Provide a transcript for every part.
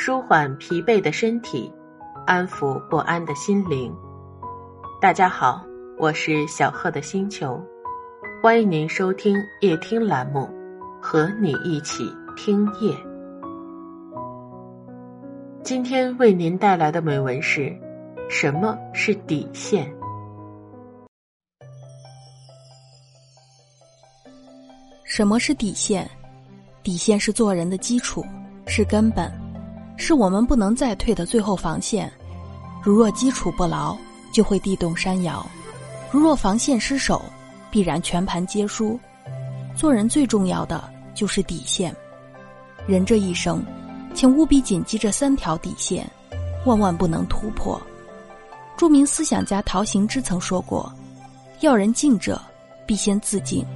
舒缓疲惫的身体，安抚不安的心灵。大家好，我是小贺的星球，欢迎您收听夜听栏目，和你一起听夜。今天为您带来的美文是：什么是底线？什么是底线？底线是做人的基础，是根本，是我们不能再退的最后防线。如若基础不牢，就会地动山摇；如若防线失守，必然全盘皆输。做人最重要的就是底线。人这一生，请务必谨记这三条底线，万万不能突破。著名思想家陶行知曾说过：“要人敬者，必先自敬。”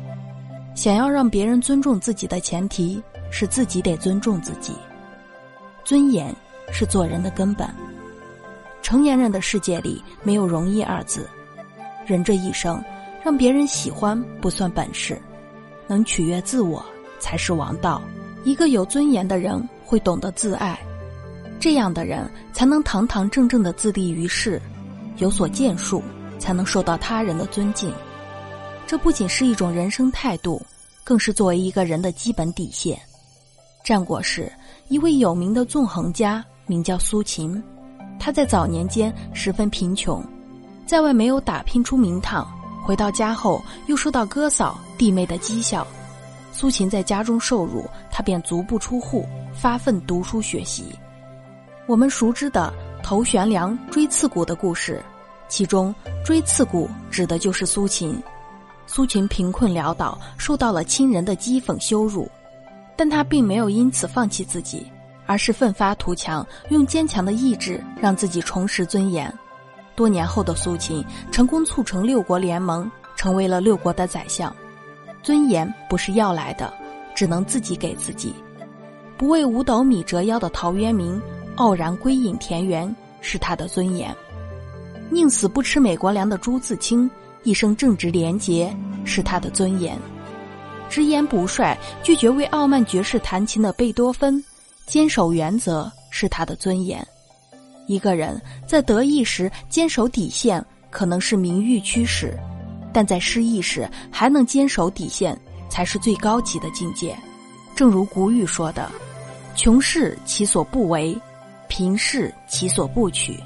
想要让别人尊重自己的前提是自己得尊重自己。尊严是做人的根本。成年人的世界里没有容易二字。人这一生，让别人喜欢不算本事，能取悦自我才是王道。一个有尊严的人会懂得自爱，这样的人才能堂堂正正的自立于世，有所建树，才能受到他人的尊敬。这不仅是一种人生态度，更是作为一个人的基本底线。战国时，一位有名的纵横家名叫苏秦，他在早年间十分贫穷，在外没有打拼出名堂，回到家后又受到哥嫂弟妹的讥笑，苏秦在家中受辱，他便足不出户，发奋读书学习。我们熟知的头悬梁锥刺股的故事，其中锥刺股指的就是苏秦。苏秦贫困潦倒，受到了亲人的讥讽羞辱，但他并没有因此放弃自己，而是奋发图强，用坚强的意志让自己重拾尊严。多年后的苏秦成功促成六国联盟，成为了六国的宰相。尊严不是要来的，只能自己给自己。不为五斗米折腰的陶渊明，傲然归隐田园，是他的尊严。宁死不吃美国粮的朱自清。一生正直廉洁是他的尊严，直言不帅、拒绝为傲慢爵士弹琴的贝多芬，坚守原则是他的尊严。一个人在得意时坚守底线，可能是名誉驱使；但在失意时还能坚守底线，才是最高级的境界。正如古语说的：“穷事其所不为，贫事其所不取。”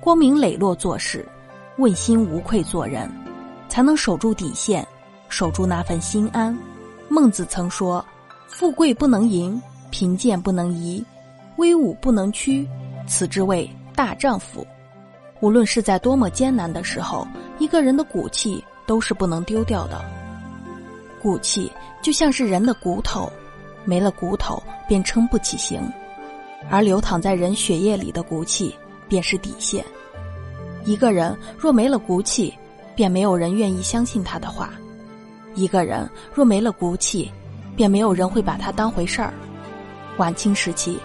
光明磊落做事，问心无愧做人。才能守住底线，守住那份心安。孟子曾说：“富贵不能淫，贫贱不能移，威武不能屈，此之谓大丈夫。”无论是在多么艰难的时候，一个人的骨气都是不能丢掉的。骨气就像是人的骨头，没了骨头便撑不起形，而流淌在人血液里的骨气便是底线。一个人若没了骨气，便没有人愿意相信他的话。一个人若没了骨气，便没有人会把他当回事儿。晚清时期，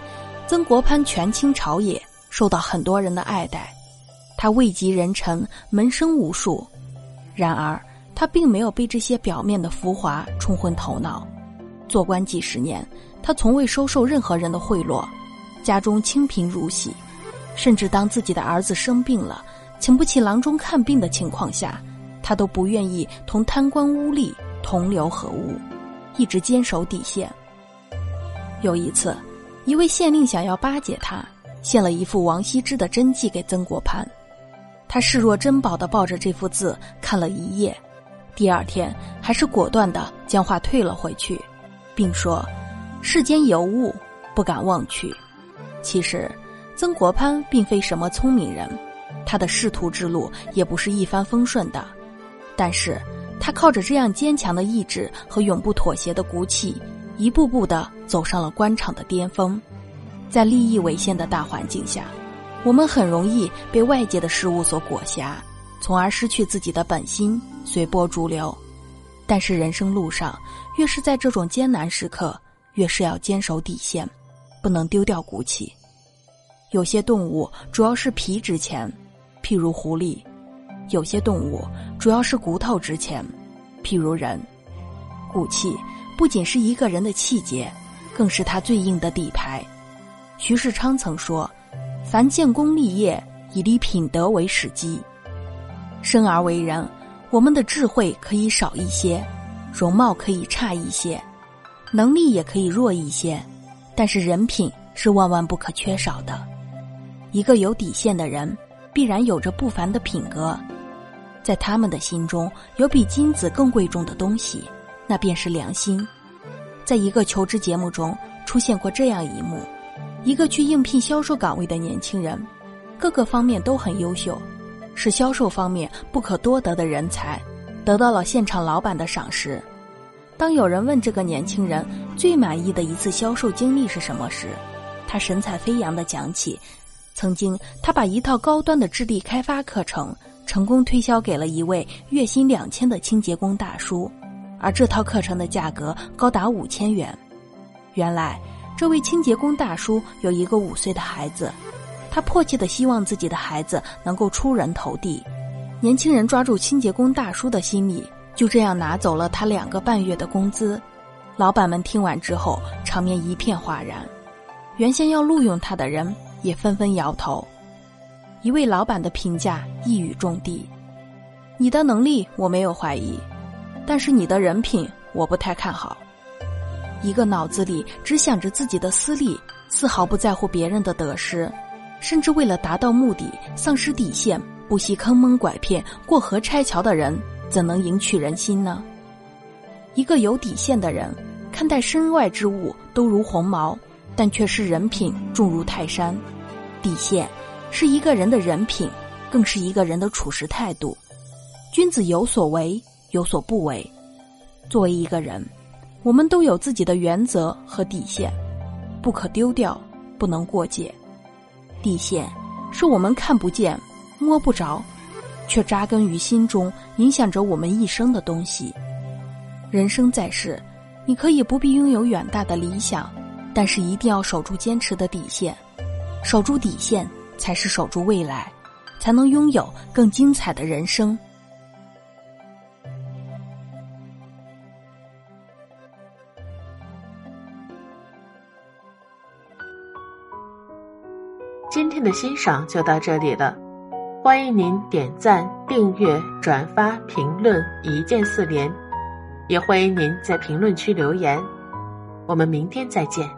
曾国藩权倾朝野，受到很多人的爱戴。他位极人臣，门生无数。然而，他并没有被这些表面的浮华冲昏头脑。做官几十年，他从未收受任何人的贿赂，家中清贫如洗，甚至当自己的儿子生病了。请不起郎中看病的情况下，他都不愿意同贪官污吏同流合污，一直坚守底线。有一次，一位县令想要巴结他，献了一副王羲之的真迹给曾国藩。他视若珍宝的抱着这幅字看了一夜，第二天还是果断的将画退了回去，并说：“世间有物，不敢忘去。”其实，曾国藩并非什么聪明人。他的仕途之路也不是一帆风顺的，但是他靠着这样坚强的意志和永不妥协的骨气，一步步的走上了官场的巅峰。在利益为先的大环境下，我们很容易被外界的事物所裹挟，从而失去自己的本心，随波逐流。但是人生路上，越是在这种艰难时刻，越是要坚守底线，不能丢掉骨气。有些动物主要是皮值钱。譬如狐狸，有些动物主要是骨头值钱；譬如人，骨气不仅是一个人的气节，更是他最硬的底牌。徐世昌曾说：“凡建功立业，以立品德为始基。生而为人，我们的智慧可以少一些，容貌可以差一些，能力也可以弱一些，但是人品是万万不可缺少的。一个有底线的人，必然有着不凡的品格。在他们的心中，有比金子更贵重的东西，那便是良心。”在一个求职节目中出现过这样一幕：一个去应聘销售岗位的年轻人，各个方面都很优秀，是销售方面不可多得的人才，得到了现场老板的赏识。当有人问这个年轻人最满意的一次销售经历是什么时，他神采飞扬地讲起，曾经他把一套高端的智力开发课程成功推销给了一位月薪两千的清洁工大叔。而这套课程的价格高达五千元。原来，这位清洁工大叔有一个五岁的孩子，他迫切的希望自己的孩子能够出人头地。年轻人抓住清洁工大叔的心理，就这样拿走了他两个半月的工资。老板们听完之后，场面一片哗然。原先要录用他的人也纷纷摇头。一位老板的评价一语中的：“你的能力我没有怀疑。”但是你的人品我不太看好。一个脑子里只想着自己的私利，丝毫不在乎别人的得失，甚至为了达到目的丧失底线，不惜坑蒙拐骗、过河拆桥的人，怎能赢取人心呢？一个有底线的人，看待身外之物都如鸿毛，但却是人品重如泰山。底线是一个人的人品，更是一个人的处事态度。君子有所为。有所不为。作为一个人，我们都有自己的原则和底线，不可丢掉，不能过界。底线是我们看不见、摸不着，却扎根于心中，影响着我们一生的东西。人生在世，你可以不必拥有远大的理想，但是一定要守住坚持的底线。守住底线，才是守住未来，才能拥有更精彩的人生。今天的欣赏就到这里了，欢迎您点赞、订阅、转发、评论，一键四连，也欢迎您在评论区留言，我们明天再见。